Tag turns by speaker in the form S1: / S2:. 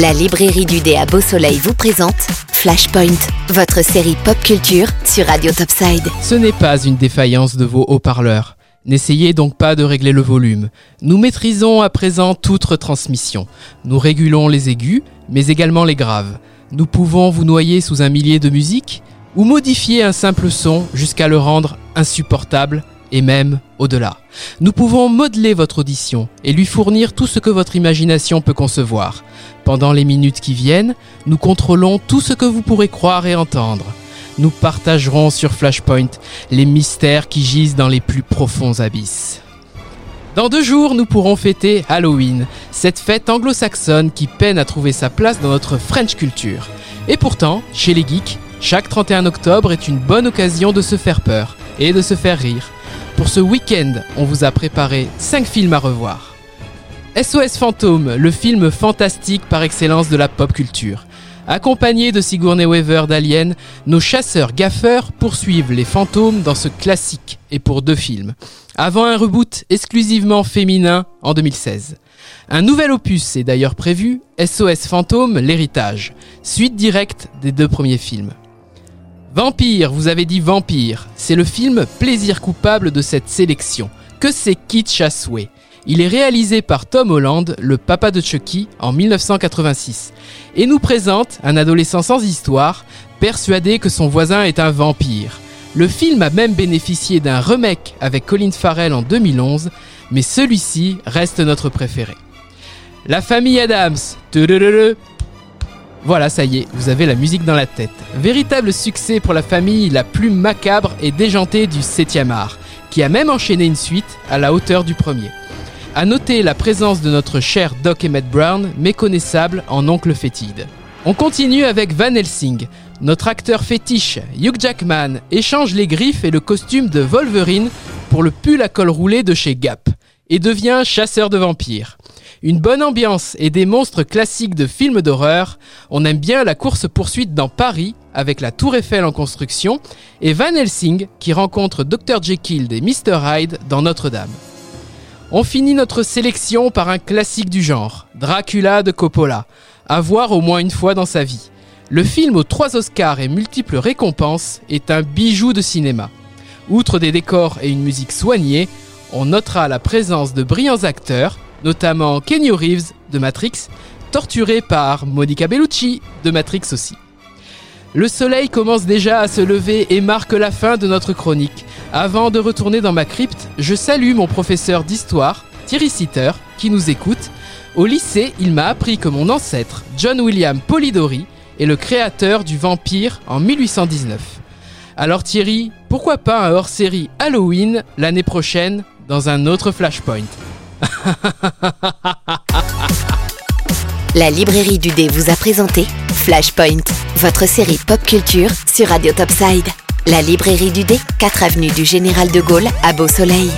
S1: La librairie du dé à Beau Soleil vous présente Flashpoint, votre série pop culture sur Radio Topside.
S2: Ce n'est pas une défaillance de vos haut-parleurs. N'essayez donc pas de régler le volume. Nous maîtrisons à présent toute retransmission. Nous régulons les aigus, mais également les graves. Nous pouvons vous noyer sous un millier de musique ou modifier un simple son jusqu'à le rendre insupportable et même au-delà. Nous pouvons modeler votre audition et lui fournir tout ce que votre imagination peut concevoir. Pendant les minutes qui viennent, nous contrôlons tout ce que vous pourrez croire et entendre. Nous partagerons sur Flashpoint les mystères qui gisent dans les plus profonds abysses. Dans deux jours, nous pourrons fêter Halloween, cette fête anglo-saxonne qui peine à trouver sa place dans notre French culture. Et pourtant, chez les geeks, chaque 31 octobre est une bonne occasion de se faire peur et de se faire rire. Pour ce week-end, on vous a préparé 5 films à revoir. SOS Fantôme, le film fantastique par excellence de la pop culture. Accompagnés de Sigourney Weaver d'Alien, nos chasseurs gaffeurs poursuivent les fantômes dans ce classique et pour deux films. Avant un reboot exclusivement féminin en 2016. Un nouvel opus est d'ailleurs prévu, SOS Fantôme, l'héritage, suite directe des deux premiers films. Vampire, vous avez dit Vampire, c'est le film plaisir coupable de cette sélection. Que c'est kitsch à. Il est réalisé par Tom Holland, le papa de Chucky, en 1986, et nous présente un adolescent sans histoire, persuadé que son voisin est un vampire. Le film a même bénéficié d'un remake avec Colin Farrell en 2011, mais celui-ci reste notre préféré. La famille Adams, voilà, ça y est, vous avez la musique dans la tête. Véritable succès pour la famille la plus macabre et déjantée du 7e art, qui a même enchaîné une suite à la hauteur du premier. A noter la présence de notre cher Doc Emmett Brown, méconnaissable en oncle fétide. On continue avec Van Helsing. Notre acteur fétiche, Hugh Jackman, échange les griffes et le costume de Wolverine pour le pull à col roulé de chez Gap et devient chasseur de vampires. Une bonne ambiance et des monstres classiques de films d'horreur. On aime bien la course-poursuite dans Paris avec la Tour Eiffel en construction et Van Helsing qui rencontre Dr Jekyll et Mr Hyde dans Notre-Dame. On finit notre sélection par un classique du genre, Dracula de Coppola, à voir au moins une fois dans sa vie. Le film aux trois Oscars et multiples récompenses est un bijou de cinéma. Outre des décors et une musique soignée, on notera la présence de brillants acteurs notamment Kenny Reeves de Matrix, torturé par Monica Bellucci de Matrix aussi. Le soleil commence déjà à se lever et marque la fin de notre chronique. Avant de retourner dans ma crypte, je salue mon professeur d'histoire, Thierry Sitter, qui nous écoute. Au lycée, il m'a appris que mon ancêtre, John William Polidori, est le créateur du vampire en 1819. Alors Thierry, pourquoi pas un hors-série Halloween l'année prochaine dans un autre Flashpoint?
S1: La librairie du dé vous a présenté Flashpoint, votre série pop culture sur Radio Topside. La librairie du dé, 4 avenue du Général de Gaulle à Beau Soleil.